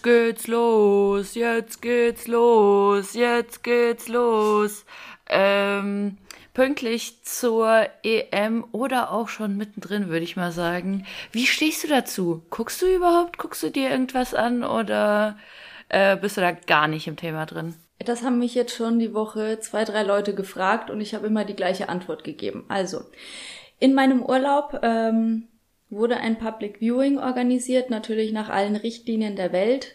Jetzt geht's los, jetzt geht's los, jetzt geht's los. Ähm, pünktlich zur EM oder auch schon mittendrin, würde ich mal sagen. Wie stehst du dazu? Guckst du überhaupt, guckst du dir irgendwas an oder äh, bist du da gar nicht im Thema drin? Das haben mich jetzt schon die Woche zwei, drei Leute gefragt und ich habe immer die gleiche Antwort gegeben. Also, in meinem Urlaub ähm, wurde ein Public Viewing organisiert, natürlich nach allen Richtlinien der Welt.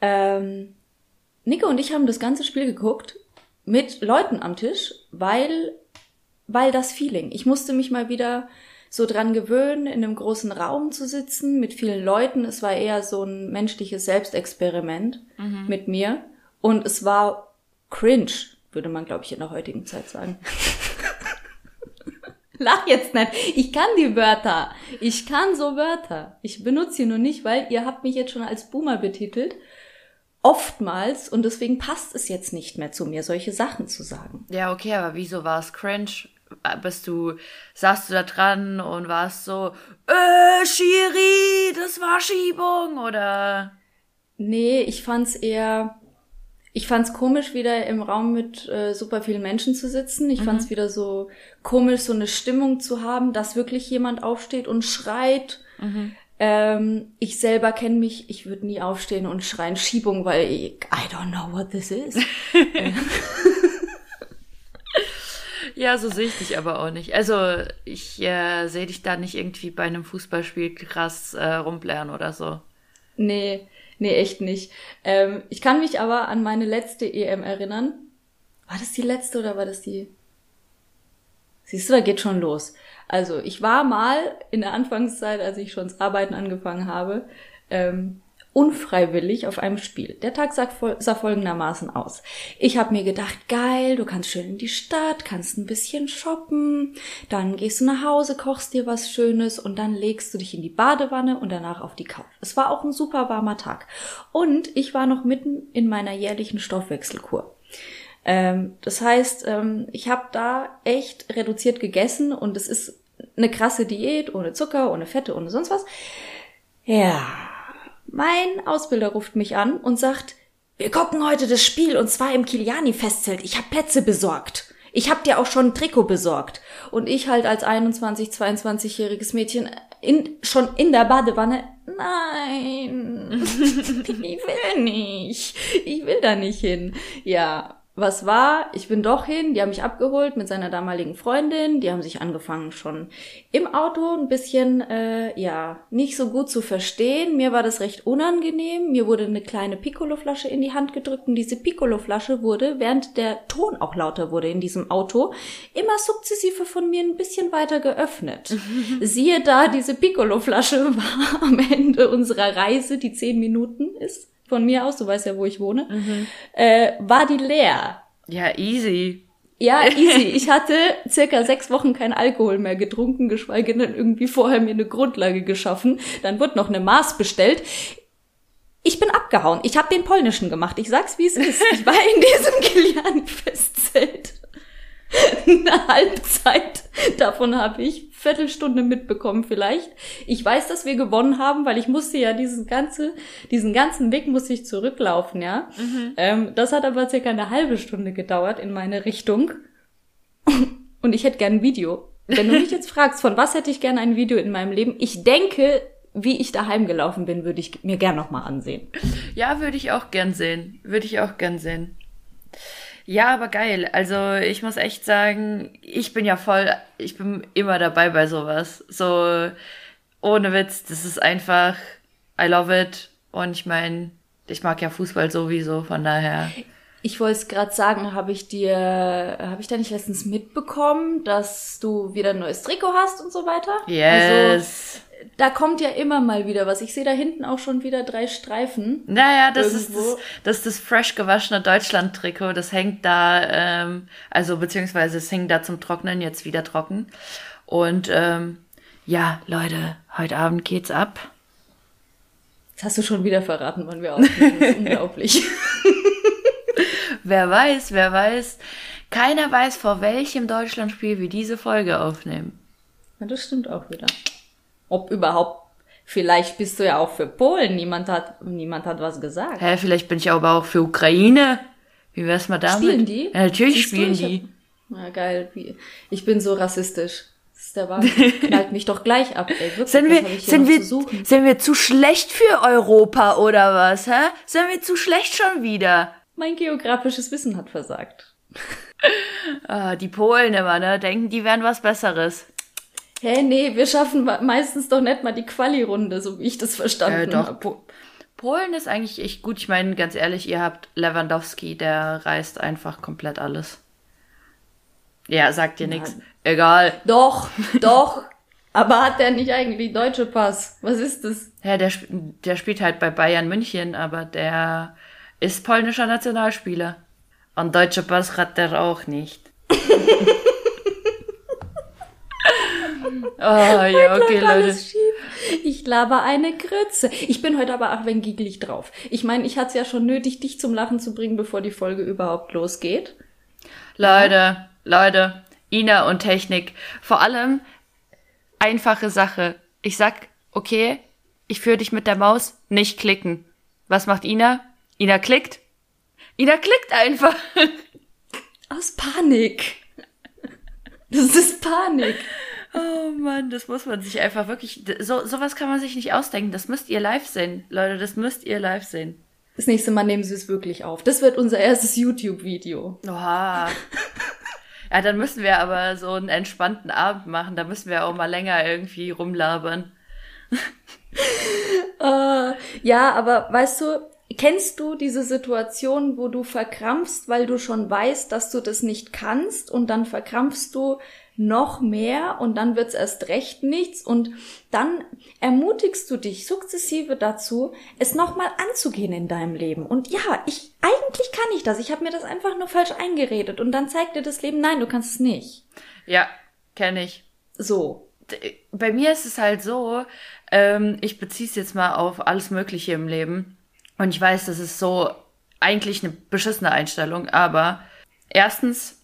Ähm, Nico und ich haben das ganze Spiel geguckt mit Leuten am Tisch, weil, weil das Feeling. Ich musste mich mal wieder so dran gewöhnen, in einem großen Raum zu sitzen mit vielen Leuten. Es war eher so ein menschliches Selbstexperiment mhm. mit mir. Und es war cringe, würde man, glaube ich, in der heutigen Zeit sagen. Lach jetzt nicht. Ich kann die Wörter. Ich kann so Wörter. Ich benutze sie nur nicht, weil ihr habt mich jetzt schon als Boomer betitelt. Oftmals. Und deswegen passt es jetzt nicht mehr zu mir, solche Sachen zu sagen. Ja, okay, aber wieso war es cringe? Bist du, saßt du da dran und warst so, äh, Schiri, das war Schiebung, oder? Nee, ich fand's eher, ich fand's komisch, wieder im Raum mit äh, super vielen Menschen zu sitzen. Ich mhm. fand's wieder so komisch, so eine Stimmung zu haben, dass wirklich jemand aufsteht und schreit. Mhm. Ähm, ich selber kenne mich, ich würde nie aufstehen und schreien Schiebung, weil ich, I don't know what this is. ja, so sehe ich dich aber auch nicht. Also ich äh, sehe dich da nicht irgendwie bei einem Fußballspiel krass äh, rumplären oder so. Nee, Nee, echt nicht. Ähm, ich kann mich aber an meine letzte EM erinnern. War das die letzte oder war das die? Siehst du, da geht schon los. Also ich war mal in der Anfangszeit, als ich schon das Arbeiten angefangen habe, ähm, unfreiwillig auf einem Spiel. Der Tag sah, sah folgendermaßen aus. Ich habe mir gedacht, geil, du kannst schön in die Stadt, kannst ein bisschen shoppen, dann gehst du nach Hause, kochst dir was Schönes und dann legst du dich in die Badewanne und danach auf die Couch. Es war auch ein super warmer Tag. Und ich war noch mitten in meiner jährlichen Stoffwechselkur. Ähm, das heißt, ähm, ich habe da echt reduziert gegessen und es ist eine krasse Diät, ohne Zucker, ohne Fette, ohne sonst was. Ja, mein Ausbilder ruft mich an und sagt, wir gucken heute das Spiel und zwar im Kiliani-Festzelt. Ich habe Plätze besorgt. Ich hab dir auch schon ein Trikot besorgt. Und ich halt als 21, 22-jähriges Mädchen in, schon in der Badewanne, nein, ich will nicht. Ich will da nicht hin. Ja, was war, ich bin doch hin, die haben mich abgeholt mit seiner damaligen Freundin, die haben sich angefangen schon im Auto ein bisschen, äh, ja, nicht so gut zu verstehen. Mir war das recht unangenehm. Mir wurde eine kleine Piccolo-Flasche in die Hand gedrückt und diese Piccolo-Flasche wurde, während der Ton auch lauter wurde in diesem Auto, immer sukzessive von mir ein bisschen weiter geöffnet. Siehe da, diese Piccolo-Flasche war am Ende unserer Reise, die zehn Minuten ist, von mir aus, du weißt ja, wo ich wohne, mhm. äh, war die leer. Ja, easy. Ja, easy. Ich hatte circa sechs Wochen kein Alkohol mehr getrunken, geschweige denn irgendwie vorher mir eine Grundlage geschaffen. Dann wird noch eine Maß bestellt. Ich bin abgehauen. Ich habe den polnischen gemacht. Ich sag's, wie es ist. Ich war in diesem Kilian-Festzelt. eine Halbzeit. Davon habe ich Viertelstunde mitbekommen vielleicht. Ich weiß, dass wir gewonnen haben, weil ich musste ja diesen ganze, diesen ganzen Weg musste ich zurücklaufen, ja. Mhm. Ähm, das hat aber circa eine halbe Stunde gedauert in meine Richtung. Und ich hätte gern ein Video. Wenn du mich jetzt fragst, von was hätte ich gern ein Video in meinem Leben? Ich denke, wie ich daheim gelaufen bin, würde ich mir gern nochmal ansehen. Ja, würde ich auch gern sehen. Würde ich auch gern sehen. Ja, aber geil. Also ich muss echt sagen, ich bin ja voll, ich bin immer dabei bei sowas. So ohne Witz, das ist einfach, I love it. Und ich meine, ich mag ja Fußball sowieso, von daher. Ich wollte es gerade sagen, habe ich dir, habe ich da nicht letztens mitbekommen, dass du wieder ein neues Trikot hast und so weiter? Yes. Also, da kommt ja immer mal wieder was. Ich sehe da hinten auch schon wieder drei Streifen. Naja, das irgendwo. ist das, das ist das fresh gewaschene Deutschland-Trikot. Das hängt da, ähm, also beziehungsweise es hängt da zum Trocknen jetzt wieder trocken. Und ähm, ja, Leute, heute Abend geht's ab. Jetzt hast du schon wieder verraten, wann wir aufnehmen. Das ist unglaublich. wer weiß, wer weiß. Keiner weiß, vor welchem Deutschlandspiel wir diese Folge aufnehmen. Ja, das stimmt auch wieder ob überhaupt Vielleicht bist du ja auch für Polen. Niemand hat, niemand hat was gesagt. Hä, vielleicht bin ich aber auch für Ukraine. Wie wär's mal damit? Spielen die? Ja, natürlich Siehst du, spielen ich die. Na geil. Ich bin so rassistisch. Das ist der Wahnsinn. Knallt mich doch gleich ab, ey. Wirklich, Sind wir, sind, wir, zu sind wir zu schlecht für Europa oder was, hä? Sind wir zu schlecht schon wieder? Mein geografisches Wissen hat versagt. Ah, die Polen immer, ne? Denken, die wären was Besseres. Hä, nee, wir schaffen me- meistens doch nicht mal die Quali-Runde, so wie ich das verstanden Äh, doch, hab. po Polen ist eigentlich echt gut. Ich meine, ganz ehrlich, ihr habt Lewandowski, der reißt einfach komplett alles. Ja, sagt dir nichts. Egal. Doch, doch. Aber hat der nicht eigentlich deutsche Pass? Was ist das? Ja, der, sp- der spielt halt bei Bayern München, aber der ist polnischer Nationalspieler. Und deutsche Pass hat der auch nicht. oh ja, okay, Leute. Ich laber eine Grütze. Ich bin heute aber auch wenn giggelig drauf. Ich meine, ich hatte es ja schon nötig, dich zum Lachen zu bringen, bevor die Folge überhaupt losgeht. Leute, Leute, Ina und Technik. Vor allem einfache Sache. Ich sag, okay, ich führe dich mit der Maus, nicht klicken. Was macht Ina? Ina klickt. Ina klickt einfach. Aus Panik. Das ist Panik. Oh Mann, das muss man sich einfach wirklich, so, sowas kann man sich nicht ausdenken. Das müsst ihr live sehen. Leute, das müsst ihr live sehen. Das nächste Mal nehmen Sie es wirklich auf. Das wird unser erstes YouTube-Video. Oha. Ja, dann müssen wir aber so einen entspannten Abend machen. Da müssen wir auch mal länger irgendwie rumlabern. Äh, ja, aber weißt du, kennst du diese Situation, wo du verkrampfst, weil du schon weißt, dass du das nicht kannst und dann verkrampfst du noch mehr und dann wird's erst recht nichts und dann ermutigst du dich sukzessive dazu, es nochmal anzugehen in deinem Leben. Und ja, ich eigentlich kann ich das. Ich habe mir das einfach nur falsch eingeredet und dann zeigt dir das Leben, nein, du kannst es nicht. Ja, kenne ich. So. Bei mir ist es halt so, ähm, ich beziehe es jetzt mal auf alles Mögliche im Leben. Und ich weiß, das ist so eigentlich eine beschissene Einstellung, aber erstens,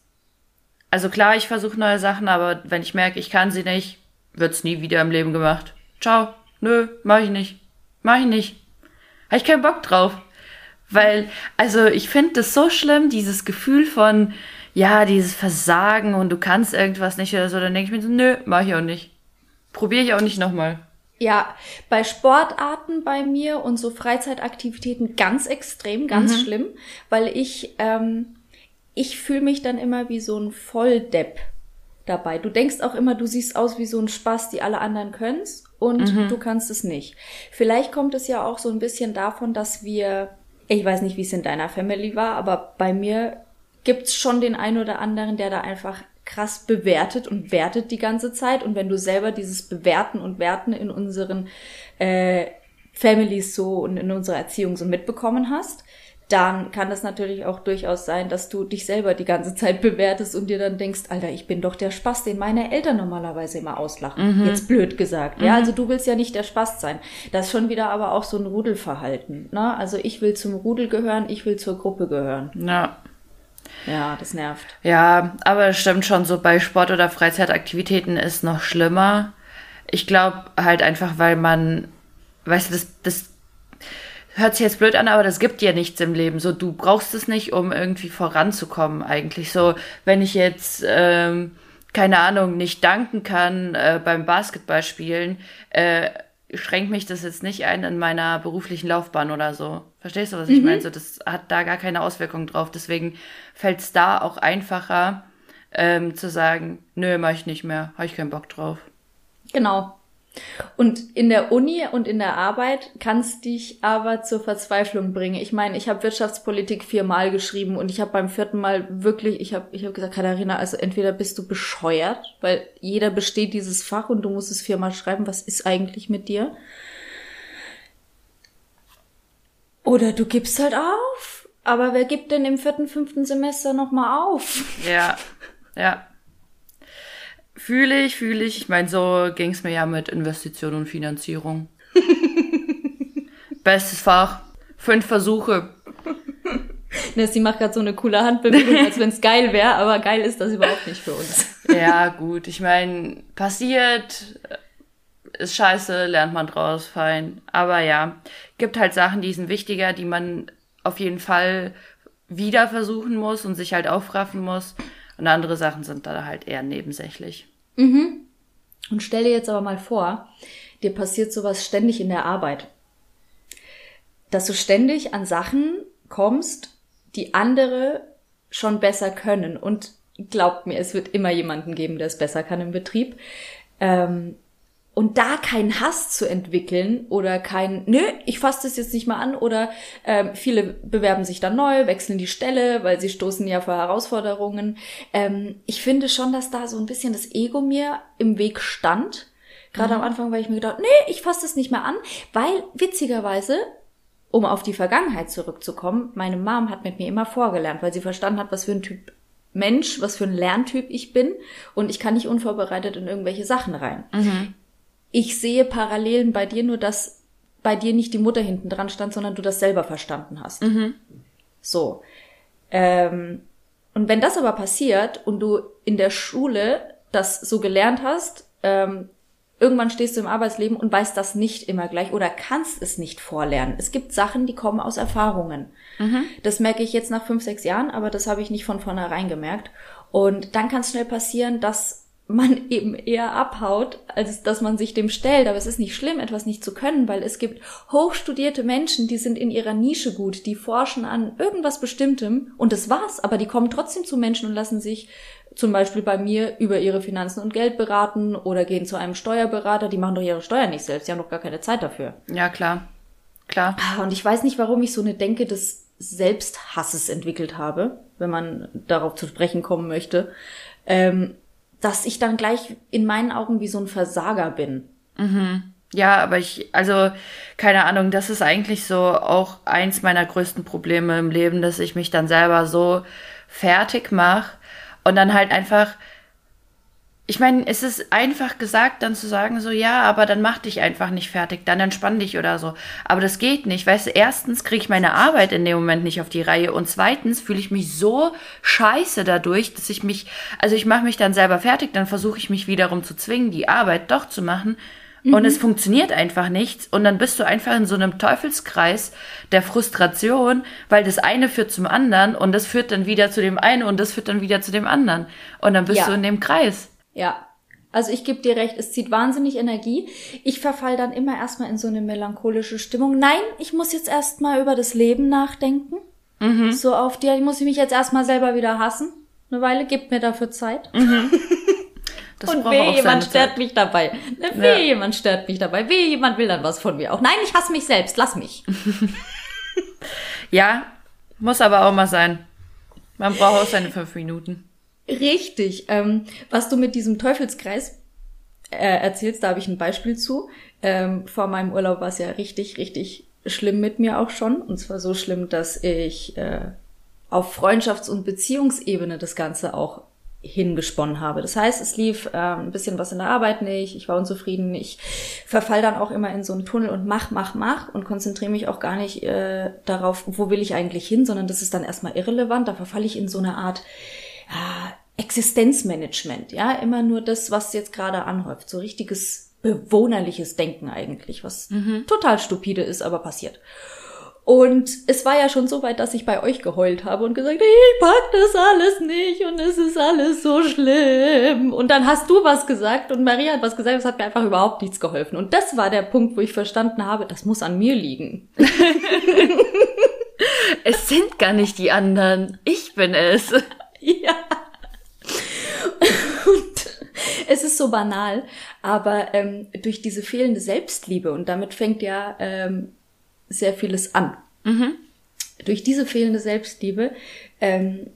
also klar, ich versuche neue Sachen, aber wenn ich merke, ich kann sie nicht, wird's nie wieder im Leben gemacht. Ciao. Nö, mach ich nicht. Mach ich nicht. Habe ich keinen Bock drauf. Weil, also ich finde das so schlimm, dieses Gefühl von, ja, dieses Versagen und du kannst irgendwas nicht oder so, dann denke ich mir so, nö, mach ich auch nicht. Probiere ich auch nicht nochmal. Ja, bei Sportarten bei mir und so Freizeitaktivitäten ganz extrem, ganz schlimm, weil ich, ähm, ich fühle mich dann immer wie so ein Volldepp dabei. Du denkst auch immer, du siehst aus wie so ein Spaß, die alle anderen können's und du kannst es nicht. Vielleicht kommt es ja auch so ein bisschen davon, dass wir, ich weiß nicht, wie es in deiner Family war, aber bei mir gibt's schon den einen oder anderen, der da einfach krass bewertet und wertet die ganze Zeit. Und wenn du selber dieses Bewerten und Werten in unseren äh, Families so und in unserer Erziehung so mitbekommen hast, dann kann es natürlich auch durchaus sein, dass du dich selber die ganze Zeit bewertest und dir dann denkst, Alter, ich bin doch der Spaß, den meine Eltern normalerweise immer auslachen. Jetzt blöd gesagt. Ja, also du willst ja nicht der Spaß sein. Das ist schon wieder aber auch so ein Rudelverhalten. Ne? Also ich will zum Rudel gehören, ich will zur Gruppe gehören. Ja. Ja, das nervt. Ja, aber es stimmt schon, so bei Sport- oder Freizeitaktivitäten ist noch schlimmer. Ich glaube halt einfach, weil man, weißt du, das, das hört sich jetzt blöd an, aber das gibt dir nichts im Leben. So, du brauchst es nicht, um irgendwie voranzukommen eigentlich. So, wenn ich jetzt, ähm, keine Ahnung, nicht danken kann äh, beim Basketballspielen, äh, schränkt mich das jetzt nicht ein in meiner beruflichen Laufbahn oder so. Verstehst du, was ich meine? So, das hat da gar keine Auswirkung drauf. Deswegen fällt es da auch einfacher, ähm, zu sagen, nö, mach ich nicht mehr, habe ich keinen Bock drauf. Genau. Und in der Uni und in der Arbeit kannst dich aber zur Verzweiflung bringen. Ich meine, ich habe Wirtschaftspolitik viermal geschrieben und ich habe beim vierten Mal wirklich, ich habe ich hab gesagt, Katharina, also entweder bist du bescheuert, weil jeder besteht dieses Fach und du musst es viermal schreiben, was ist eigentlich mit dir? Oder du gibst halt auf. Aber wer gibt denn im vierten, fünften Semester nochmal auf? Ja, ja. Fühle ich, fühle ich. Ich meine, so ging es mir ja mit Investition und Finanzierung. Bestes Fach. Fünf Versuche. Ne, sie macht gerade so eine coole Handbewegung, als wenn es geil wäre, aber geil ist das überhaupt nicht für uns. Ja, gut. Ich meine, passiert. ist scheiße, lernt man draus, fein. Aber ja, gibt halt Sachen, die sind wichtiger, die man auf jeden Fall wieder versuchen muss und sich halt aufraffen muss. Und andere Sachen sind da halt eher nebensächlich. Mhm. Und stell dir jetzt aber mal vor, dir passiert sowas ständig in der Arbeit. Dass du ständig an Sachen kommst, die andere schon besser können. Und glaubt mir, es wird immer jemanden geben, der es besser kann im Betrieb. Ähm, und da keinen Hass zu entwickeln oder kein, nö, ich fasse das jetzt nicht mal an oder ähm, viele bewerben sich dann neu, wechseln die Stelle, weil sie stoßen ja vor Herausforderungen. Ähm, ich finde schon, dass da so ein bisschen das Ego mir im Weg stand. Gerade mhm. am Anfang, weil ich mir gedacht, nee, ich fasse das nicht mehr an, weil witzigerweise, um auf die Vergangenheit zurückzukommen, meine Mom hat mit mir immer vorgelernt, weil sie verstanden hat, was für ein Typ Mensch, was für ein Lerntyp ich bin und ich kann nicht unvorbereitet in irgendwelche Sachen rein. Mhm ich sehe Parallelen bei dir, nur dass bei dir nicht die Mutter hinten dran stand, sondern du das selber verstanden hast. Mhm. So. Ähm, und wenn das aber passiert und du in der Schule das so gelernt hast, ähm, irgendwann stehst du im Arbeitsleben und weißt das nicht immer gleich oder kannst es nicht vorlernen. Es gibt Sachen, die kommen aus Erfahrungen. Mhm. Das merke ich jetzt nach fünf, sechs Jahren, aber das habe ich nicht von vornherein gemerkt. Und dann kann es schnell passieren, dass man eben eher abhaut, als dass man sich dem stellt. Aber es ist nicht schlimm, etwas nicht zu können, weil es gibt hochstudierte Menschen, die sind in ihrer Nische gut, die forschen an irgendwas Bestimmtem und das war's. Aber die kommen trotzdem zu Menschen und lassen sich zum Beispiel bei mir über ihre Finanzen und Geld beraten oder gehen zu einem Steuerberater. Die machen doch ihre Steuern nicht selbst, die haben doch gar keine Zeit dafür. Ja, klar. Klar. Ah, und ich weiß nicht, warum ich so eine Denke des Selbsthasses entwickelt habe, wenn man darauf zu sprechen kommen möchte. Ähm, dass ich dann gleich in meinen Augen wie so ein Versager bin. Mhm. Ja, aber ich, also, keine Ahnung, das ist eigentlich so auch eins meiner größten Probleme im Leben, dass ich mich dann selber so fertig mache und dann halt einfach ich meine, es ist einfach gesagt, dann zu sagen, so, ja, aber dann mach dich einfach nicht fertig, dann entspann dich oder so. Aber das geht nicht. Weißt du, erstens kriege ich meine Arbeit in dem Moment nicht auf die Reihe und zweitens fühle ich mich so scheiße dadurch, dass ich mich, also ich mache mich dann selber fertig, dann versuche ich mich wiederum zu zwingen, die Arbeit doch zu machen. Mhm. Und es funktioniert einfach nichts. Und dann bist du einfach in so einem Teufelskreis der Frustration, weil das eine führt zum anderen und das führt dann wieder zu dem einen und das führt dann wieder zu dem anderen. Und dann bist ja. du in dem Kreis. Ja. Also ich gebe dir recht, es zieht wahnsinnig Energie. Ich verfall dann immer erstmal in so eine melancholische Stimmung. Nein, ich muss jetzt erstmal über das Leben nachdenken. Mhm. So auf die, ich muss mich jetzt erstmal selber wieder hassen. Eine Weile, gibt mir dafür Zeit. Mhm. Das und weh, jemand stört Zeit. mich dabei. Ne, weh, ja. jemand stört mich dabei. Weh, jemand will dann was von mir auch. Nein, ich hasse mich selbst. Lass mich. ja, muss aber auch mal sein. Man braucht auch seine fünf Minuten. Richtig. Ähm, was du mit diesem Teufelskreis äh, erzählst, da habe ich ein Beispiel zu. Ähm, vor meinem Urlaub war es ja richtig, richtig schlimm mit mir auch schon. Und zwar so schlimm, dass ich äh, auf Freundschafts- und Beziehungsebene das Ganze auch hingesponnen habe. Das heißt, es lief äh, ein bisschen was in der Arbeit nicht, ich war unzufrieden, ich verfall dann auch immer in so einen Tunnel und mach, mach, mach und konzentriere mich auch gar nicht äh, darauf, wo will ich eigentlich hin, sondern das ist dann erstmal irrelevant, da verfalle ich in so eine Art äh, Existenzmanagement, ja, immer nur das, was jetzt gerade anhäuft, so richtiges bewohnerliches Denken eigentlich, was mhm. total stupide ist, aber passiert. Und es war ja schon so weit, dass ich bei euch geheult habe und gesagt, ich pack das alles nicht und es ist alles so schlimm. Und dann hast du was gesagt und Maria hat was gesagt, es hat mir einfach überhaupt nichts geholfen. Und das war der Punkt, wo ich verstanden habe, das muss an mir liegen. es sind gar nicht die anderen, ich bin es. Ja. Es ist so banal, aber ähm, durch diese fehlende Selbstliebe, und damit fängt ja ähm, sehr vieles an. Mhm. Durch diese fehlende Selbstliebe ähm,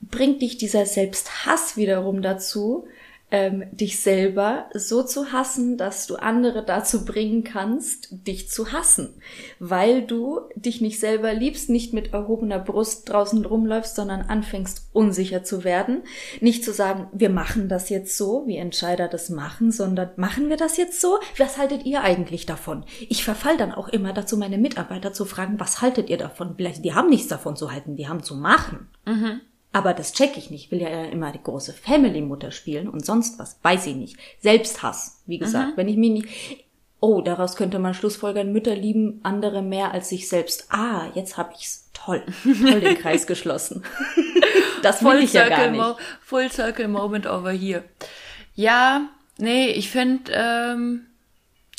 bringt dich dieser Selbsthass wiederum dazu, ähm, dich selber so zu hassen, dass du andere dazu bringen kannst, dich zu hassen, weil du dich nicht selber liebst, nicht mit erhobener Brust draußen rumläufst, sondern anfängst unsicher zu werden, nicht zu sagen, wir machen das jetzt so, wie Entscheider das machen, sondern machen wir das jetzt so? Was haltet ihr eigentlich davon? Ich verfall dann auch immer dazu, meine Mitarbeiter zu fragen, was haltet ihr davon? Vielleicht, die haben nichts davon zu halten, die haben zu machen. Mhm. Aber das check ich nicht. Ich will ja immer die große Family-Mutter spielen und sonst was. Weiß ich nicht. Selbsthass, wie gesagt. Mhm. Wenn ich mich nicht, oh, daraus könnte man schlussfolgern, Mütter lieben andere mehr als sich selbst. Ah, jetzt hab ich's. Toll. Toll den Kreis geschlossen. das wollte ich ja gar nicht. Full Circle Moment over here. Ja, nee, ich finde, ähm,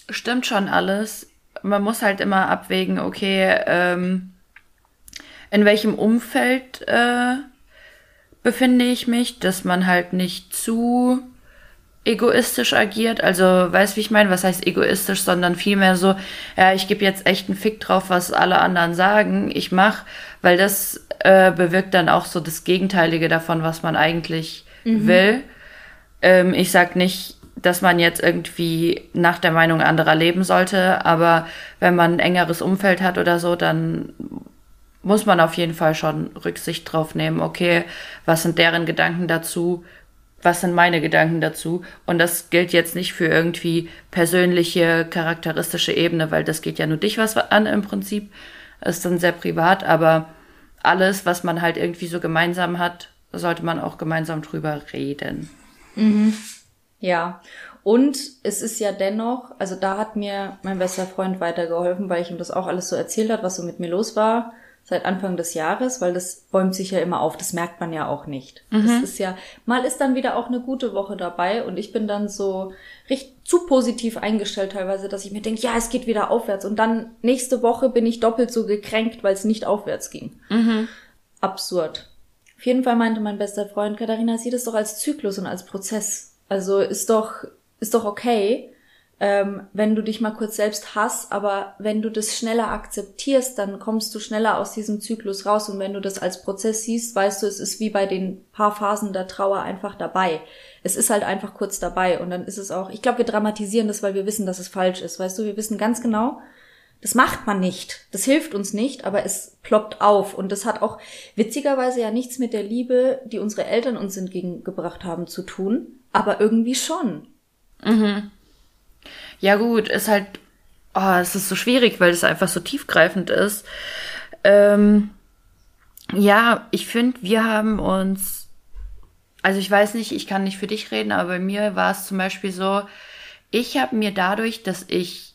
stimmt schon alles. Man muss halt immer abwägen, okay, ähm, in welchem Umfeld äh, befinde ich mich, dass man halt nicht zu egoistisch agiert. Also, weißt wie ich meine? Was heißt egoistisch, sondern vielmehr so, ja, ich gebe jetzt echt einen Fick drauf, was alle anderen sagen. Ich mach, weil das äh, bewirkt dann auch so das Gegenteilige davon, was man eigentlich mhm. will. Ähm, ich sag nicht, dass man jetzt irgendwie nach der Meinung anderer leben sollte, aber wenn man ein engeres Umfeld hat oder so, dann muss man auf jeden Fall schon Rücksicht drauf nehmen. Okay, was sind deren Gedanken dazu? Was sind meine Gedanken dazu? Und das gilt jetzt nicht für irgendwie persönliche, charakteristische Ebene, weil das geht ja nur dich was an im Prinzip. Ist dann sehr privat, aber alles, was man halt irgendwie so gemeinsam hat, sollte man auch gemeinsam drüber reden. Mhm. Ja. Und es ist ja dennoch, also da hat mir mein bester Freund weitergeholfen, weil ich ihm das auch alles so erzählt hat, was so mit mir los war seit Anfang des Jahres, weil das bäumt sich ja immer auf. Das merkt man ja auch nicht. Mhm. Das ist ja, mal ist dann wieder auch eine gute Woche dabei und ich bin dann so recht zu positiv eingestellt teilweise, dass ich mir denke, ja, es geht wieder aufwärts und dann nächste Woche bin ich doppelt so gekränkt, weil es nicht aufwärts ging. Mhm. Absurd. Auf jeden Fall meinte mein bester Freund, Katharina, sieh das doch als Zyklus und als Prozess. Also ist doch, ist doch okay ähm, wenn du dich mal kurz selbst hast, aber wenn du das schneller akzeptierst, dann kommst du schneller aus diesem Zyklus raus und wenn du das als Prozess siehst, weißt du, es ist wie bei den paar Phasen der Trauer einfach dabei. Es ist halt einfach kurz dabei und dann ist es auch, ich glaube, wir dramatisieren das, weil wir wissen, dass es falsch ist, weißt du, wir wissen ganz genau, das macht man nicht. Das hilft uns nicht, aber es ploppt auf. Und das hat auch witzigerweise ja nichts mit der Liebe, die unsere Eltern uns entgegengebracht haben, zu tun, aber irgendwie schon. Mhm. Ja gut, ist halt, oh, es ist so schwierig, weil es einfach so tiefgreifend ist. Ähm, ja, ich finde, wir haben uns, also ich weiß nicht, ich kann nicht für dich reden, aber bei mir war es zum Beispiel so, ich habe mir dadurch, dass ich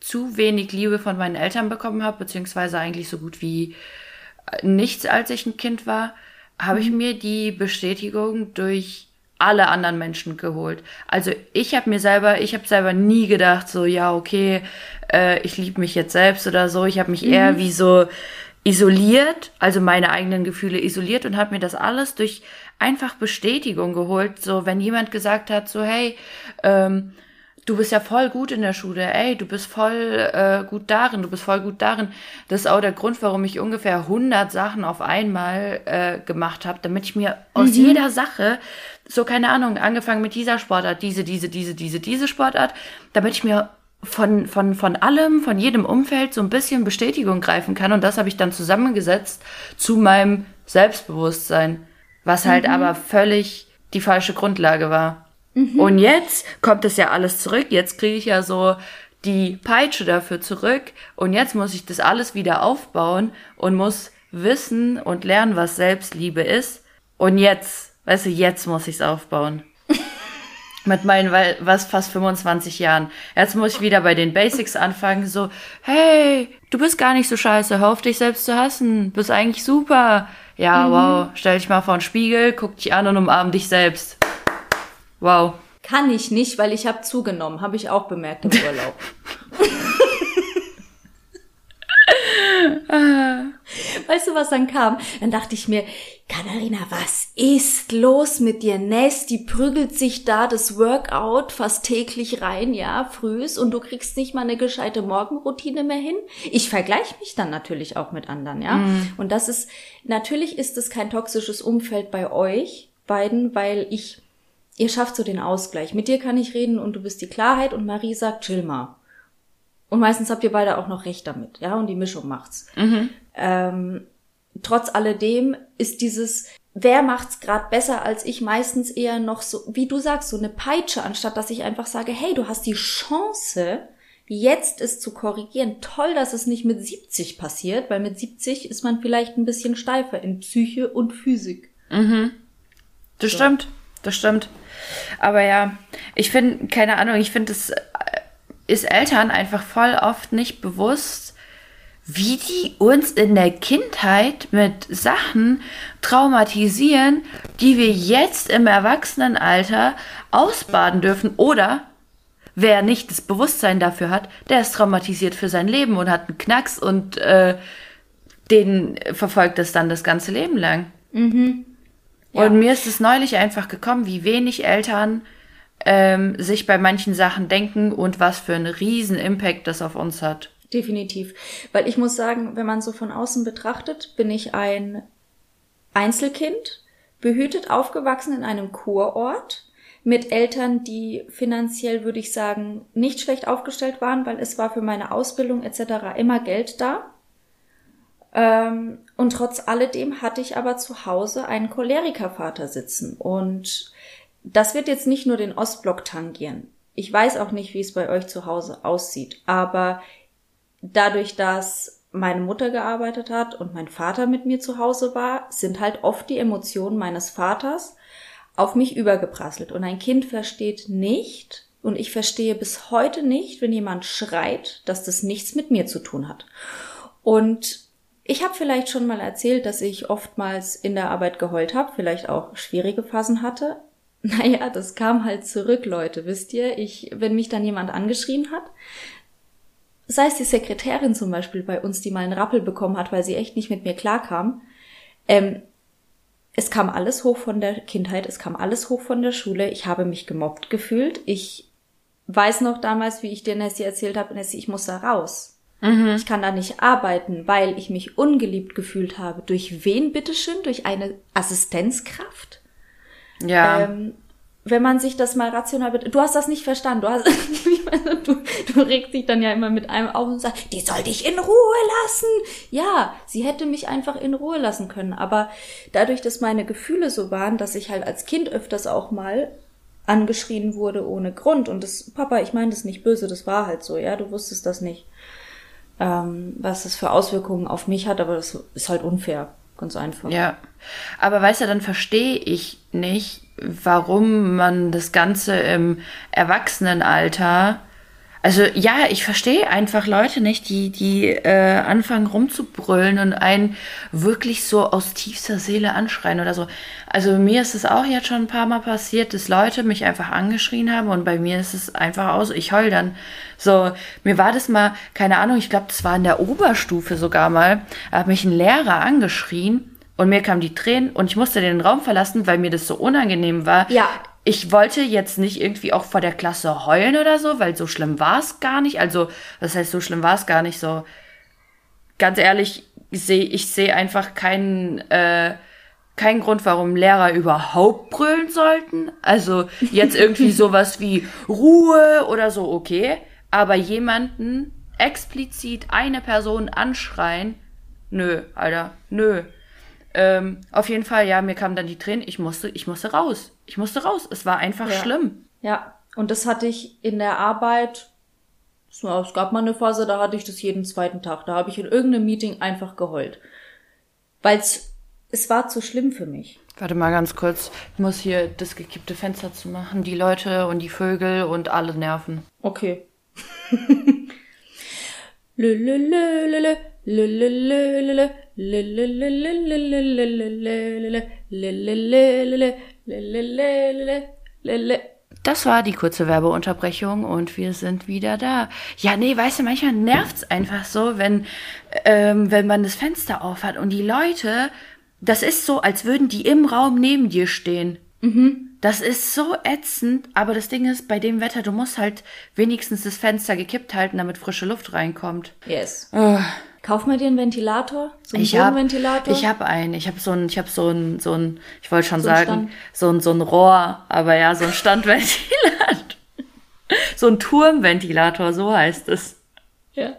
zu wenig Liebe von meinen Eltern bekommen habe, beziehungsweise eigentlich so gut wie nichts, als ich ein Kind war, habe ich mhm. mir die Bestätigung durch alle anderen Menschen geholt. Also ich habe mir selber, ich habe selber nie gedacht, so ja, okay, äh, ich liebe mich jetzt selbst oder so. Ich habe mich mhm. eher wie so isoliert, also meine eigenen Gefühle isoliert und habe mir das alles durch einfach Bestätigung geholt. So, wenn jemand gesagt hat, so hey, ähm, du bist ja voll gut in der Schule, ey, du bist voll äh, gut darin, du bist voll gut darin. Das ist auch der Grund, warum ich ungefähr 100 Sachen auf einmal äh, gemacht habe, damit ich mir mhm. aus jeder Sache, so keine Ahnung, angefangen mit dieser Sportart, diese, diese, diese, diese, diese Sportart, damit ich mir von, von, von allem, von jedem Umfeld so ein bisschen Bestätigung greifen kann. Und das habe ich dann zusammengesetzt zu meinem Selbstbewusstsein, was halt mhm. aber völlig die falsche Grundlage war. Mhm. Und jetzt kommt es ja alles zurück. Jetzt kriege ich ja so die Peitsche dafür zurück. Und jetzt muss ich das alles wieder aufbauen und muss wissen und lernen, was Selbstliebe ist. Und jetzt, weißt du, jetzt muss ich es aufbauen. Mit meinen, was, fast 25 Jahren. Jetzt muss ich wieder bei den Basics anfangen, so, hey, du bist gar nicht so scheiße, hör auf dich selbst zu hassen, bist eigentlich super. Ja, mhm. wow, stell dich mal vor den Spiegel, guck dich an und umarm dich selbst. Wow. Kann ich nicht, weil ich habe zugenommen, habe ich auch bemerkt im Urlaub. weißt du, was dann kam? Dann dachte ich mir, Katharina, was ist los mit dir? Ness, die prügelt sich da das Workout fast täglich rein, ja, frühs, und du kriegst nicht mal eine gescheite Morgenroutine mehr hin. Ich vergleiche mich dann natürlich auch mit anderen, ja. Mm. Und das ist, natürlich ist es kein toxisches Umfeld bei euch beiden, weil ich ihr schafft so den Ausgleich. Mit dir kann ich reden und du bist die Klarheit und Marie sagt, chill mal. Und meistens habt ihr beide auch noch recht damit, ja, und die Mischung macht's. Mhm. Ähm, trotz alledem ist dieses, wer macht's gerade besser als ich, meistens eher noch so, wie du sagst, so eine Peitsche, anstatt dass ich einfach sage, hey, du hast die Chance, jetzt es zu korrigieren. Toll, dass es nicht mit 70 passiert, weil mit 70 ist man vielleicht ein bisschen steifer in Psyche und Physik. Mhm. Das so. stimmt, das stimmt. Aber ja, ich finde, keine Ahnung, ich finde, es äh, ist Eltern einfach voll oft nicht bewusst, wie die uns in der Kindheit mit Sachen traumatisieren, die wir jetzt im Erwachsenenalter ausbaden dürfen. Oder wer nicht das Bewusstsein dafür hat, der ist traumatisiert für sein Leben und hat einen Knacks und äh, den verfolgt es dann das ganze Leben lang. Mhm. Ja. Und mir ist es neulich einfach gekommen, wie wenig Eltern ähm, sich bei manchen Sachen denken und was für einen riesen Impact das auf uns hat. Definitiv. Weil ich muss sagen, wenn man so von außen betrachtet, bin ich ein Einzelkind, behütet aufgewachsen in einem Kurort mit Eltern, die finanziell, würde ich sagen, nicht schlecht aufgestellt waren, weil es war für meine Ausbildung etc. immer Geld da. Ähm, und trotz alledem hatte ich aber zu Hause einen Cholerikervater sitzen. Und das wird jetzt nicht nur den Ostblock tangieren. Ich weiß auch nicht, wie es bei euch zu Hause aussieht. Aber dadurch, dass meine Mutter gearbeitet hat und mein Vater mit mir zu Hause war, sind halt oft die Emotionen meines Vaters auf mich übergeprasselt. Und ein Kind versteht nicht, und ich verstehe bis heute nicht, wenn jemand schreit, dass das nichts mit mir zu tun hat. Und ich habe vielleicht schon mal erzählt, dass ich oftmals in der Arbeit geheult habe, vielleicht auch schwierige Phasen hatte. Naja, das kam halt zurück, Leute, wisst ihr? Ich, wenn mich dann jemand angeschrien hat, sei es die Sekretärin zum Beispiel bei uns, die mal einen Rappel bekommen hat, weil sie echt nicht mit mir klarkam, ähm, es kam alles hoch von der Kindheit, es kam alles hoch von der Schule. Ich habe mich gemobbt gefühlt. Ich weiß noch damals, wie ich dir Nessie erzählt habe, Nessie, ich muss da raus. Mhm. Ich kann da nicht arbeiten, weil ich mich ungeliebt gefühlt habe. Durch wen bitteschön? Durch eine Assistenzkraft? Ja. Ähm, wenn man sich das mal rational bet du hast das nicht verstanden. Du, hast, du, du regst dich dann ja immer mit einem auf und sagst, die soll dich in Ruhe lassen. Ja, sie hätte mich einfach in Ruhe lassen können. Aber dadurch, dass meine Gefühle so waren, dass ich halt als Kind öfters auch mal angeschrien wurde ohne Grund. Und das, Papa, ich meine das nicht böse, das war halt so, ja, du wusstest das nicht. Ähm, was das für Auswirkungen auf mich hat, aber das ist halt unfair. Ganz einfach. Ja. Aber weißt du, dann verstehe ich nicht, warum man das Ganze im Erwachsenenalter also ja, ich verstehe einfach Leute nicht, die, die äh, anfangen rumzubrüllen und einen wirklich so aus tiefster Seele anschreien oder so. Also mir ist es auch jetzt schon ein paar Mal passiert, dass Leute mich einfach angeschrien haben und bei mir ist es einfach aus, ich heul dann. So, mir war das mal, keine Ahnung, ich glaube, das war in der Oberstufe sogar mal, hat mich ein Lehrer angeschrien und mir kamen die Tränen und ich musste den Raum verlassen, weil mir das so unangenehm war. Ja. Ich wollte jetzt nicht irgendwie auch vor der Klasse heulen oder so, weil so schlimm war es gar nicht. Also, das heißt, so schlimm war es gar nicht so. Ganz ehrlich, ich sehe ich seh einfach keinen, äh, keinen Grund, warum Lehrer überhaupt brüllen sollten. Also jetzt irgendwie sowas wie Ruhe oder so, okay. Aber jemanden explizit eine Person anschreien, nö, Alter, nö. Ähm, auf jeden Fall, ja, mir kamen dann die Tränen. Ich musste, ich musste raus. Ich musste raus. Es war einfach ja. schlimm. Ja, und das hatte ich in der Arbeit. Es gab mal eine Phase, da hatte ich das jeden zweiten Tag. Da habe ich in irgendeinem Meeting einfach geheult. Weil es war zu schlimm für mich. Warte mal ganz kurz. Ich muss hier das gekippte Fenster zu machen. Die Leute und die Vögel und alle nerven. Okay. lö, lö, lö, lö, lö. Das war die kurze Werbeunterbrechung und wir sind wieder da. Ja, nee, weißt du, manchmal nervt's einfach so, wenn, ähm, wenn man das Fenster aufhat und die Leute, das ist so, als würden die im Raum neben dir stehen. Mhm. Das ist so ätzend, aber das Ding ist, bei dem Wetter, du musst halt wenigstens das Fenster gekippt halten, damit frische Luft reinkommt. Yes. Oh. Kauf mal dir einen Ventilator, so einen ich Bodenventilator. Hab, ich habe einen, ich habe so ein, ich habe so ein, so ein, ich wollte schon so sagen, so ein, so ein Rohr, aber ja, so ein Standventilator, so ein Turmventilator, so heißt es. Ja.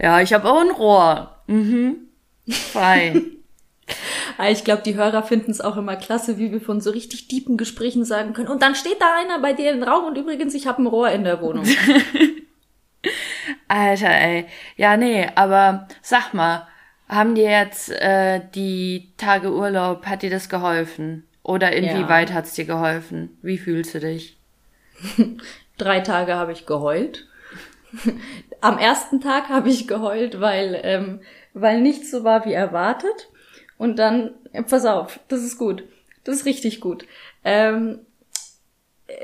Ja, ich habe auch ein Rohr. Mhm. Fein. Ah, ich glaube, die Hörer finden es auch immer klasse, wie wir von so richtig tiefen Gesprächen sagen können. Und dann steht da einer bei dir im Raum und übrigens, ich habe ein Rohr in der Wohnung. Alter, ey. Ja, nee, aber sag mal, haben dir jetzt äh, die Tage Urlaub, hat dir das geholfen? Oder inwieweit ja. hat's dir geholfen? Wie fühlst du dich? Drei Tage habe ich geheult. Am ersten Tag habe ich geheult, weil, ähm, weil nichts so war wie erwartet. Und dann, pass auf, das ist gut. Das ist richtig gut. Ähm,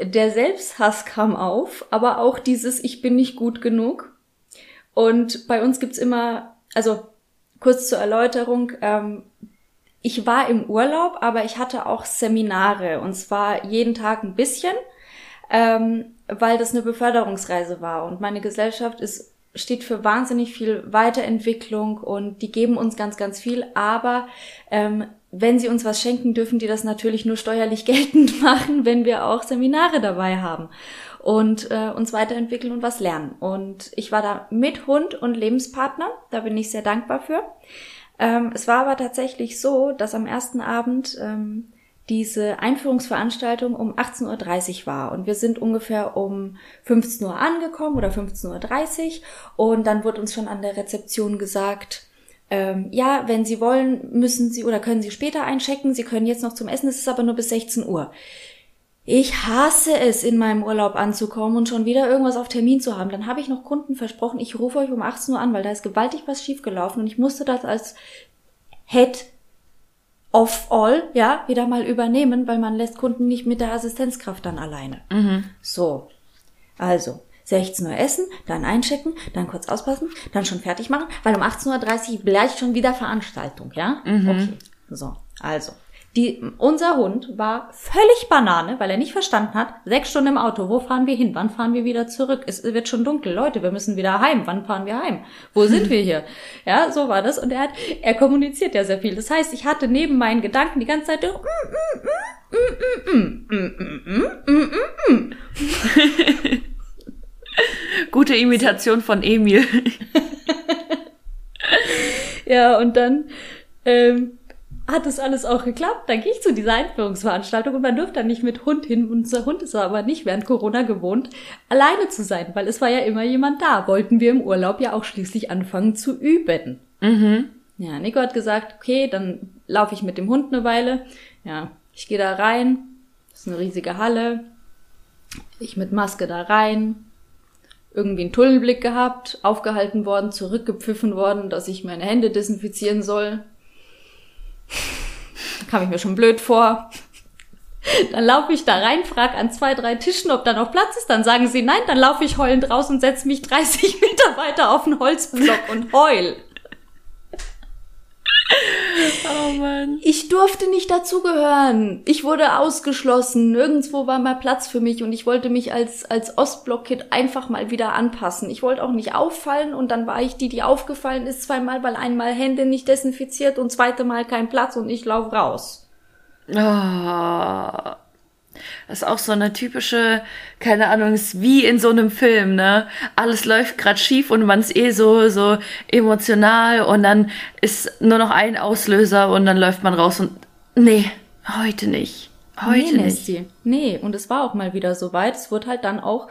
der Selbsthass kam auf, aber auch dieses Ich bin nicht gut genug. Und bei uns gibt's immer, also kurz zur Erläuterung, ähm, ich war im Urlaub, aber ich hatte auch Seminare und zwar jeden Tag ein bisschen, ähm, weil das eine Beförderungsreise war und meine Gesellschaft ist steht für wahnsinnig viel Weiterentwicklung und die geben uns ganz, ganz viel, aber ähm, wenn sie uns was schenken, dürfen die das natürlich nur steuerlich geltend machen, wenn wir auch Seminare dabei haben und äh, uns weiterentwickeln und was lernen. Und ich war da mit Hund und Lebenspartner, da bin ich sehr dankbar für. Ähm, es war aber tatsächlich so, dass am ersten Abend ähm, diese Einführungsveranstaltung um 18.30 Uhr war und wir sind ungefähr um 15 Uhr angekommen oder 15.30 Uhr und dann wurde uns schon an der Rezeption gesagt, ähm, ja, wenn Sie wollen, müssen Sie oder können Sie später einchecken, Sie können jetzt noch zum Essen, es ist aber nur bis 16 Uhr. Ich hasse es, in meinem Urlaub anzukommen und schon wieder irgendwas auf Termin zu haben. Dann habe ich noch Kunden versprochen, ich rufe euch um 18 Uhr an, weil da ist gewaltig was schiefgelaufen und ich musste das als Head of all, ja, wieder mal übernehmen, weil man lässt Kunden nicht mit der Assistenzkraft dann alleine. Mhm. So. Also, 16 Uhr essen, dann einchecken, dann kurz auspassen, dann schon fertig machen, weil um 18.30 Uhr gleich schon wieder Veranstaltung, ja? Mhm. Okay. So. Also. Die, unser Hund war völlig Banane, weil er nicht verstanden hat. Sechs Stunden im Auto. Wo fahren wir hin? Wann fahren wir wieder zurück? Es wird schon dunkel. Leute, wir müssen wieder heim. Wann fahren wir heim? Wo sind wir hier? Ja, so war das. Und er hat, er kommuniziert ja sehr viel. Das heißt, ich hatte neben meinen Gedanken die ganze Zeit, Gute Imitation von Emil. ja, und dann, ähm, hat das alles auch geklappt. Dann gehe ich zu dieser Einführungsveranstaltung und man durfte dann nicht mit Hund hin. Unser Hund ist aber nicht während Corona gewohnt, alleine zu sein, weil es war ja immer jemand da. Wollten wir im Urlaub ja auch schließlich anfangen zu üben. Mhm. Ja, Nico hat gesagt, okay, dann laufe ich mit dem Hund eine Weile. Ja, ich gehe da rein. Das ist eine riesige Halle. Ich mit Maske da rein. Irgendwie einen Tunnelblick gehabt, aufgehalten worden, zurückgepfiffen worden, dass ich meine Hände desinfizieren soll. Kam ich mir schon blöd vor. Dann laufe ich da rein, frag an zwei, drei Tischen, ob da noch Platz ist. Dann sagen sie nein, dann laufe ich heulend raus und setze mich 30 Meter weiter auf einen Holzblock und heul. Oh Mann. Ich durfte nicht dazugehören. Ich wurde ausgeschlossen. Nirgendwo war mal Platz für mich und ich wollte mich als, als Ostblock-Kid einfach mal wieder anpassen. Ich wollte auch nicht auffallen und dann war ich die, die aufgefallen ist zweimal, weil einmal Hände nicht desinfiziert und zweite Mal kein Platz und ich lauf raus. Oh. Das ist auch so eine typische, keine Ahnung, ist wie in so einem Film, ne? Alles läuft gerade schief und man ist eh so, so emotional und dann ist nur noch ein Auslöser und dann läuft man raus und nee, heute nicht. Heute nee, nicht. Nessie. Nee, und es war auch mal wieder so weit. Es wurde halt dann auch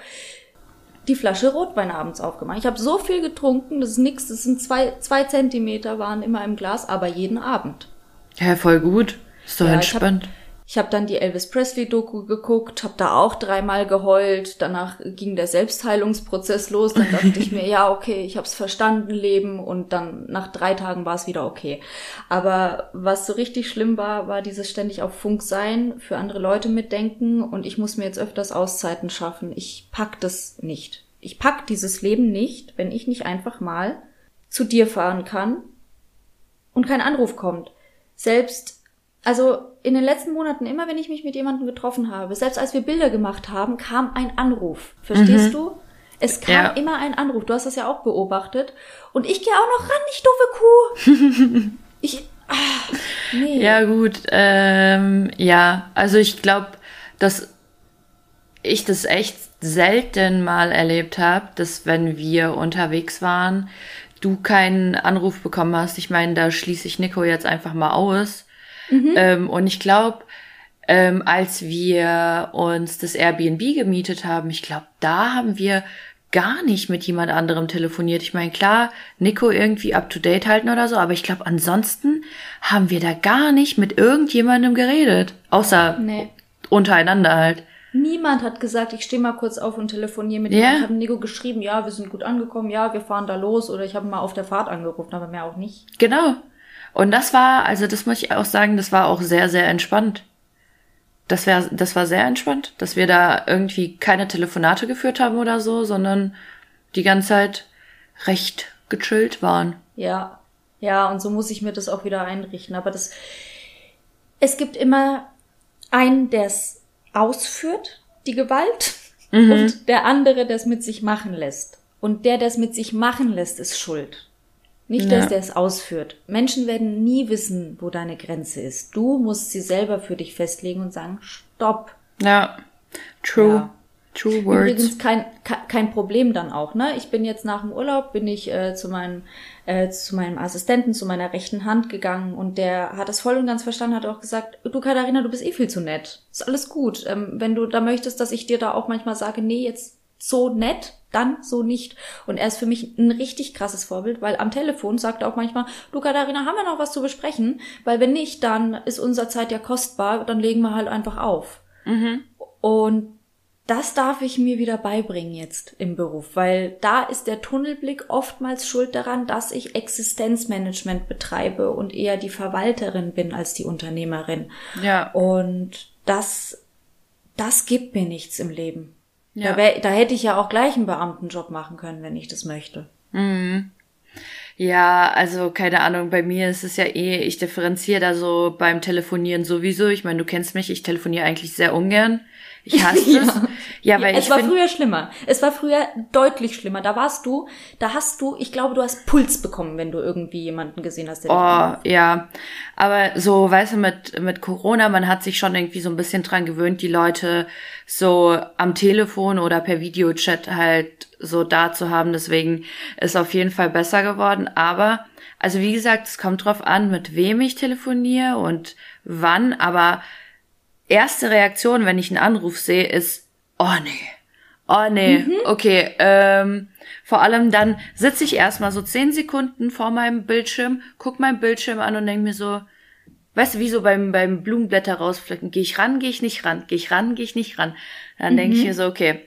die Flasche Rotwein abends aufgemacht. Ich habe so viel getrunken, das ist nix, das sind zwei, zwei Zentimeter waren immer im Glas, aber jeden Abend. Ja, voll gut. Ist doch ja, entspannt. Ich habe dann die Elvis Presley-Doku geguckt, habe da auch dreimal geheult. Danach ging der Selbstheilungsprozess los. Dann dachte ich mir, ja, okay, ich habe es verstanden, Leben. Und dann nach drei Tagen war es wieder okay. Aber was so richtig schlimm war, war dieses ständig auf Funk sein, für andere Leute mitdenken. Und ich muss mir jetzt öfters Auszeiten schaffen. Ich pack das nicht. Ich pack dieses Leben nicht, wenn ich nicht einfach mal zu dir fahren kann und kein Anruf kommt. Selbst also in den letzten Monaten, immer wenn ich mich mit jemandem getroffen habe, selbst als wir Bilder gemacht haben, kam ein Anruf. Verstehst mhm. du? Es kam ja. immer ein Anruf. Du hast das ja auch beobachtet. Und ich gehe auch noch ran, ich doofe Kuh. ich. Ach, nee. Ja, gut. Ähm, ja, also ich glaube, dass ich das echt selten mal erlebt habe, dass wenn wir unterwegs waren, du keinen Anruf bekommen hast. Ich meine, da schließe ich Nico jetzt einfach mal aus Mhm. Ähm, und ich glaube, ähm, als wir uns das Airbnb gemietet haben, ich glaube, da haben wir gar nicht mit jemand anderem telefoniert. Ich meine, klar, Nico irgendwie up to date halten oder so, aber ich glaube, ansonsten haben wir da gar nicht mit irgendjemandem geredet. Außer nee. untereinander halt. Niemand hat gesagt, ich stehe mal kurz auf und telefoniere mit yeah. ihm. Ich habe Nico geschrieben, ja, wir sind gut angekommen, ja, wir fahren da los oder ich habe mal auf der Fahrt angerufen, aber mehr auch nicht. Genau. Und das war, also das muss ich auch sagen, das war auch sehr, sehr entspannt. Das, wär, das war sehr entspannt, dass wir da irgendwie keine Telefonate geführt haben oder so, sondern die ganze Zeit recht gechillt waren. Ja, ja, und so muss ich mir das auch wieder einrichten. Aber das, es gibt immer einen, der es ausführt, die Gewalt, mhm. und der andere, der es mit sich machen lässt. Und der, der es mit sich machen lässt, ist schuld. Nicht, dass ja. der es ausführt. Menschen werden nie wissen, wo deine Grenze ist. Du musst sie selber für dich festlegen und sagen, stopp. Ja, true. Ja. True words. Übrigens kein, kein Problem dann auch, ne? Ich bin jetzt nach dem Urlaub, bin ich äh, zu meinem, äh, zu meinem Assistenten, zu meiner rechten Hand gegangen und der hat das voll und ganz verstanden, hat auch gesagt, du Katharina, du bist eh viel zu nett. Ist alles gut. Ähm, wenn du da möchtest, dass ich dir da auch manchmal sage, nee, jetzt so nett, dann so nicht. Und er ist für mich ein richtig krasses Vorbild, weil am Telefon sagt er auch manchmal, du Katharina, haben wir noch was zu besprechen? Weil wenn nicht, dann ist unsere Zeit ja kostbar, dann legen wir halt einfach auf. Mhm. Und das darf ich mir wieder beibringen jetzt im Beruf, weil da ist der Tunnelblick oftmals schuld daran, dass ich Existenzmanagement betreibe und eher die Verwalterin bin als die Unternehmerin. Ja. Und das, das gibt mir nichts im Leben. Ja. Da, wär, da hätte ich ja auch gleich einen Beamtenjob machen können, wenn ich das möchte. Mhm. Ja, also keine Ahnung, bei mir ist es ja eh, ich differenziere da so beim Telefonieren sowieso. Ich meine, du kennst mich, ich telefoniere eigentlich sehr ungern. Ich hasse ja. es. Ja, weil ja, es war früher schlimmer. Es war früher deutlich schlimmer. Da warst du, da hast du, ich glaube, du hast Puls bekommen, wenn du irgendwie jemanden gesehen hast. Der oh, ja. Aber so, weißt du, mit, mit Corona, man hat sich schon irgendwie so ein bisschen dran gewöhnt, die Leute so am Telefon oder per Videochat halt so da zu haben. Deswegen ist auf jeden Fall besser geworden. Aber, also wie gesagt, es kommt drauf an, mit wem ich telefoniere und wann, aber erste Reaktion, wenn ich einen Anruf sehe, ist, oh nee, oh nee, mhm. okay. Ähm, vor allem dann sitze ich erstmal so zehn Sekunden vor meinem Bildschirm, guck meinen Bildschirm an und denke mir so, weißt du, wie so beim, beim Blumenblätter rauspflücken, gehe ich ran, gehe ich nicht ran, gehe ich ran, gehe ich nicht ran. Dann mhm. denke ich mir so, okay,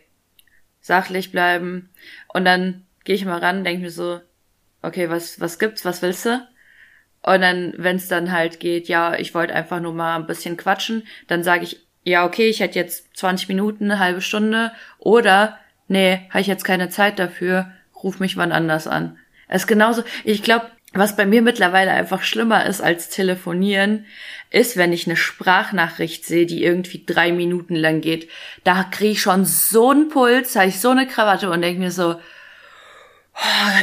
sachlich bleiben. Und dann gehe ich mal ran, denke mir so, okay, was, was gibt's, was willst du? Und dann, wenn es dann halt geht, ja, ich wollte einfach nur mal ein bisschen quatschen, dann sage ich, ja, okay, ich hätte jetzt 20 Minuten, eine halbe Stunde oder nee, habe ich jetzt keine Zeit dafür, ruf mich wann anders an. Es ist genauso, ich glaube, was bei mir mittlerweile einfach schlimmer ist als telefonieren, ist, wenn ich eine Sprachnachricht sehe, die irgendwie drei Minuten lang geht. Da kriege ich schon so einen Puls, habe ich so eine Krawatte und denke mir so,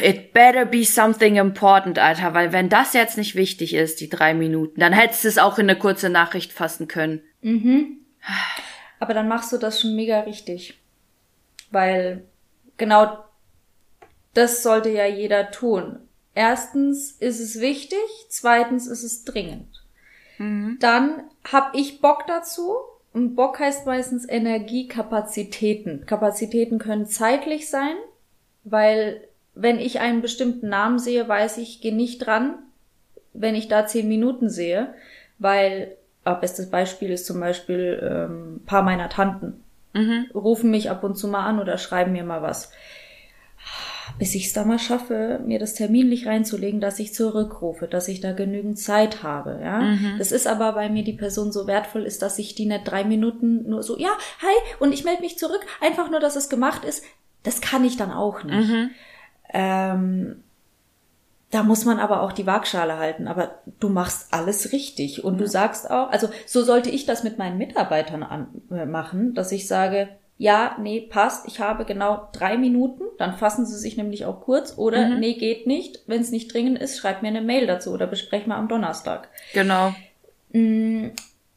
It better be something important, Alter, weil wenn das jetzt nicht wichtig ist, die drei Minuten, dann hättest du es auch in eine kurze Nachricht fassen können. Mhm. Aber dann machst du das schon mega richtig. Weil genau das sollte ja jeder tun. Erstens ist es wichtig, zweitens ist es dringend. Mhm. Dann hab ich Bock dazu. Und Bock heißt meistens Energiekapazitäten. Kapazitäten können zeitlich sein, weil wenn ich einen bestimmten Namen sehe, weiß ich, gehe nicht dran, wenn ich da zehn Minuten sehe, weil, äh, bestes Beispiel ist zum Beispiel ähm, paar meiner Tanten. Mhm. Rufen mich ab und zu mal an oder schreiben mir mal was. Bis ich es da mal schaffe, mir das terminlich reinzulegen, dass ich zurückrufe, dass ich da genügend Zeit habe. Ja, mhm. das ist aber, weil mir die Person so wertvoll ist, dass ich die nicht drei Minuten nur so, ja, hi, und ich melde mich zurück, einfach nur, dass es gemacht ist. Das kann ich dann auch nicht. Mhm. Ähm, da muss man aber auch die Waagschale halten. Aber du machst alles richtig. Und du sagst auch, also so sollte ich das mit meinen Mitarbeitern an, äh, machen, dass ich sage, ja, nee, passt, ich habe genau drei Minuten, dann fassen sie sich nämlich auch kurz oder mhm. nee, geht nicht. Wenn es nicht dringend ist, schreib mir eine Mail dazu oder besprechen wir am Donnerstag. Genau. Mm,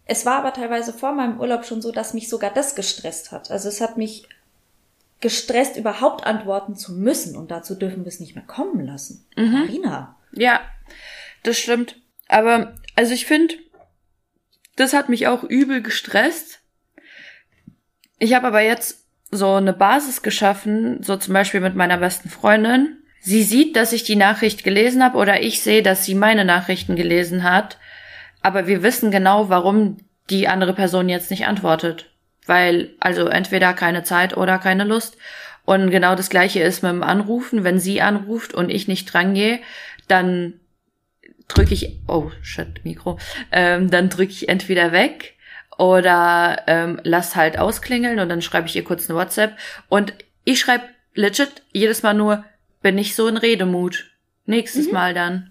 es war aber teilweise vor meinem Urlaub schon so, dass mich sogar das gestresst hat. Also es hat mich gestresst, überhaupt antworten zu müssen. Und dazu dürfen wir es nicht mehr kommen lassen. Mhm. Marina. Ja, das stimmt. Aber, also ich finde, das hat mich auch übel gestresst. Ich habe aber jetzt so eine Basis geschaffen, so zum Beispiel mit meiner besten Freundin. Sie sieht, dass ich die Nachricht gelesen habe oder ich sehe, dass sie meine Nachrichten gelesen hat. Aber wir wissen genau, warum die andere Person jetzt nicht antwortet. Weil, also entweder keine Zeit oder keine Lust. Und genau das gleiche ist mit dem Anrufen. Wenn sie anruft und ich nicht drangehe, dann drücke ich, oh shit, Mikro, ähm, dann drücke ich entweder weg oder ähm, lass halt ausklingeln und dann schreibe ich ihr kurz eine WhatsApp. Und ich schreibe legit jedes Mal nur, bin ich so in Redemut. Nächstes mhm. Mal dann.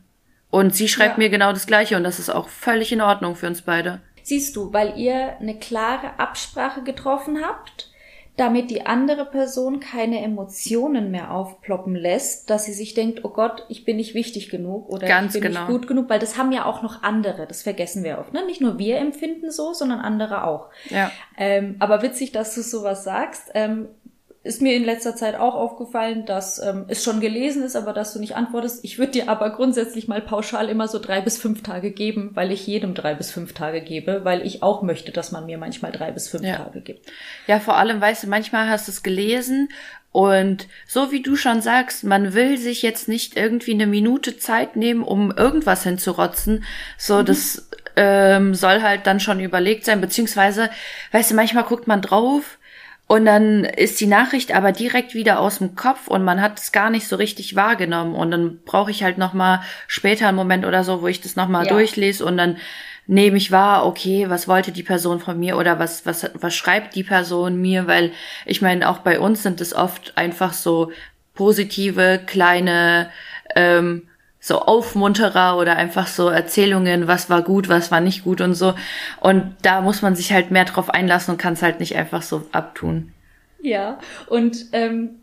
Und sie schreibt ja. mir genau das Gleiche und das ist auch völlig in Ordnung für uns beide. Siehst du, weil ihr eine klare Absprache getroffen habt, damit die andere Person keine Emotionen mehr aufploppen lässt, dass sie sich denkt, oh Gott, ich bin nicht wichtig genug oder Ganz ich bin genau. nicht gut genug, weil das haben ja auch noch andere, das vergessen wir oft. Ne? Nicht nur wir empfinden so, sondern andere auch. Ja. Ähm, aber witzig, dass du sowas sagst. Ähm, ist mir in letzter Zeit auch aufgefallen, dass ähm, es schon gelesen ist, aber dass du nicht antwortest. Ich würde dir aber grundsätzlich mal pauschal immer so drei bis fünf Tage geben, weil ich jedem drei bis fünf Tage gebe, weil ich auch möchte, dass man mir manchmal drei bis fünf Ja. Tage gibt. Ja, vor allem, weißt du, manchmal hast du es gelesen und so wie du schon sagst, man will sich jetzt nicht irgendwie eine Minute Zeit nehmen, um irgendwas hinzurotzen. So, das ähm, soll halt dann schon überlegt sein, beziehungsweise, weißt du, manchmal guckt man drauf und dann ist die Nachricht aber direkt wieder aus dem Kopf und man hat es gar nicht so richtig wahrgenommen. Und dann brauche ich halt noch mal später einen Moment oder so, wo ich das noch mal Ja. durchlese und dann nehme ich wahr, okay, was wollte die Person von mir oder was, was, was schreibt die Person mir? Weil ich meine, auch bei uns sind es oft einfach so positive, kleine, ähm, so Aufmunterer oder einfach so Erzählungen, was war gut, was war nicht gut und so. Und da muss man sich halt mehr drauf einlassen und kann es halt nicht einfach so abtun. Ja, und ähm,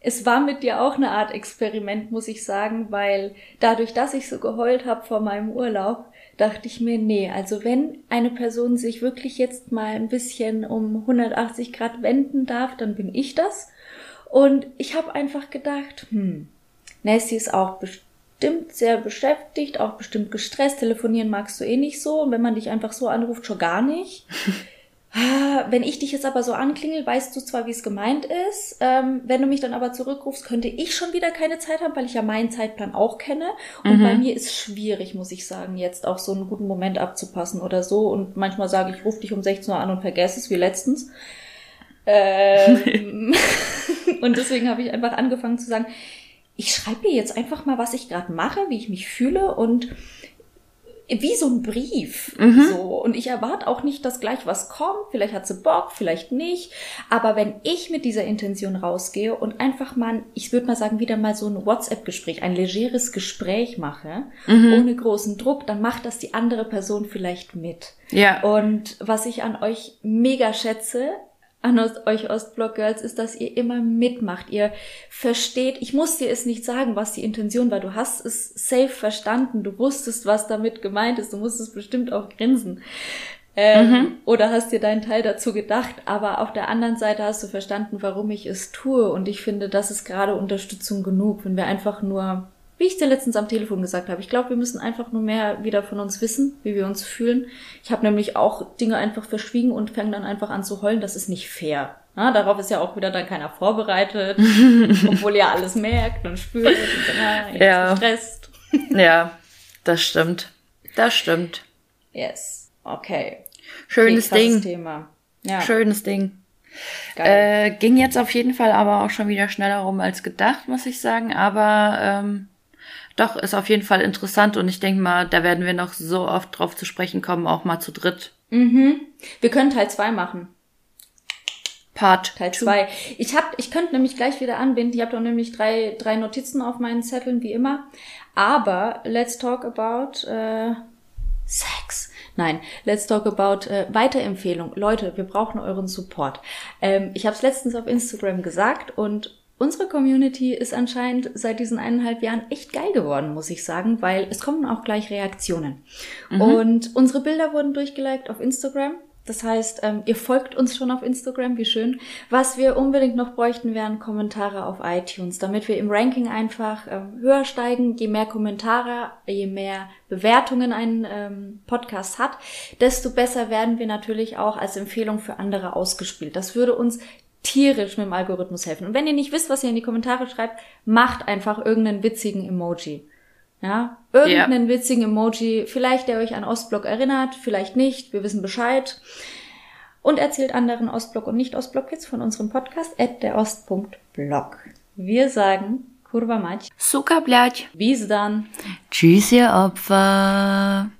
es war mit dir auch eine Art Experiment, muss ich sagen, weil dadurch, dass ich so geheult habe vor meinem Urlaub, dachte ich mir, nee, also wenn eine Person sich wirklich jetzt mal ein bisschen um 180 Grad wenden darf, dann bin ich das. Und ich habe einfach gedacht, hm, Nessie ist auch bestimmt sehr beschäftigt, auch bestimmt gestresst. Telefonieren magst du eh nicht so. Und wenn man dich einfach so anruft, schon gar nicht. Ah, Wenn ich dich jetzt aber so anklingel, weißt du zwar, wie es gemeint ist. Ähm, wenn du mich dann aber zurückrufst, könnte ich schon wieder keine Zeit haben, weil ich ja meinen Zeitplan auch kenne. Und Mhm. bei mir ist schwierig, muss ich sagen, jetzt auch so einen guten Moment abzupassen oder so. Und manchmal sage ich, ruf dich um 16 Uhr an und vergesse es, wie letztens. Ähm, und deswegen habe ich einfach angefangen zu sagen, ich schreibe mir jetzt einfach mal, was ich gerade mache, wie ich mich fühle und wie so ein Brief. So. Und ich erwarte auch nicht, dass gleich was kommt. Vielleicht hat sie Bock, vielleicht nicht. Aber wenn ich mit dieser Intention rausgehe und einfach mal, ich würde mal sagen, wieder mal so ein WhatsApp-Gespräch, ein legeres Gespräch mache, ohne großen Druck, dann macht das die andere Person vielleicht mit. Ja. Und was ich an euch mega schätze, an euch Ostblock Girls, ist, dass ihr immer mitmacht. Ihr versteht, ich muss dir es nicht sagen, was die Intention war. Du hast es safe verstanden. Du wusstest, was damit gemeint ist. Du musstest bestimmt auch grinsen. Ähm, Oder hast dir deinen Teil dazu gedacht. Aber auf der anderen Seite hast du verstanden, warum ich es tue. Und ich finde, das ist gerade Unterstützung genug, wenn wir einfach nur wie ich dir letztens am Telefon gesagt habe, ich glaube, wir müssen einfach nur mehr wieder von uns wissen, wie wir uns fühlen. Ich habe nämlich auch Dinge einfach verschwiegen und fange dann einfach an zu heulen. Das ist nicht fair. Na, darauf ist ja auch wieder dann keiner vorbereitet, obwohl ihr alles merkt und spürt und ihr Ja. ist gestresst. Ja, das stimmt. Das stimmt. Yes. Okay. Schönes krasses Ding. Thema. Ja, Schönes Ding. geil. Äh, ging jetzt auf jeden Fall aber auch schon wieder schneller rum als gedacht, muss ich sagen. Aber ähm, doch, ist auf jeden Fall interessant und ich denke mal, da werden wir noch so oft drauf zu sprechen kommen, auch mal zu dritt. mhm. Wir können Teil zwei machen. Part Teil two. 2. Ich hab, ich könnte nämlich gleich wieder anbinden. Ich habe doch nämlich drei, drei Notizen auf meinen Zetteln, wie immer. Aber let's talk about äh, Sex. Nein, let's talk about äh, Weiterempfehlung. Leute, wir brauchen euren Support. Ähm, ich habe es letztens auf Instagram gesagt und unsere Community ist anscheinend seit diesen eineinhalb Jahren echt geil geworden, muss ich sagen, weil es kommen auch gleich Reaktionen. Und unsere Bilder wurden durchgeliked auf Instagram. Das heißt, ähm, ihr folgt uns schon auf Instagram, wie schön. Was wir unbedingt noch bräuchten, wären Kommentare auf iTunes, damit wir im Ranking einfach ähm, höher steigen. Je mehr Kommentare, je mehr Bewertungen ein ähm, Podcast hat, desto besser werden wir natürlich auch als Empfehlung für andere ausgespielt. Das würde uns tierisch mit dem Algorithmus helfen. Und wenn ihr nicht wisst, was ihr in die Kommentare schreibt, macht einfach irgendeinen witzigen Emoji. Ja, irgendeinen yeah. witzigen Emoji, vielleicht der euch an Ostblock erinnert, vielleicht nicht, wir wissen Bescheid. Und erzählt anderen Ostblock und Nicht-Ostblock-Kids von unserem Podcast at der Ost.blog. Wir sagen Kurva mać. Suka blać. Bis dann. Tschüss, ihr Opfer.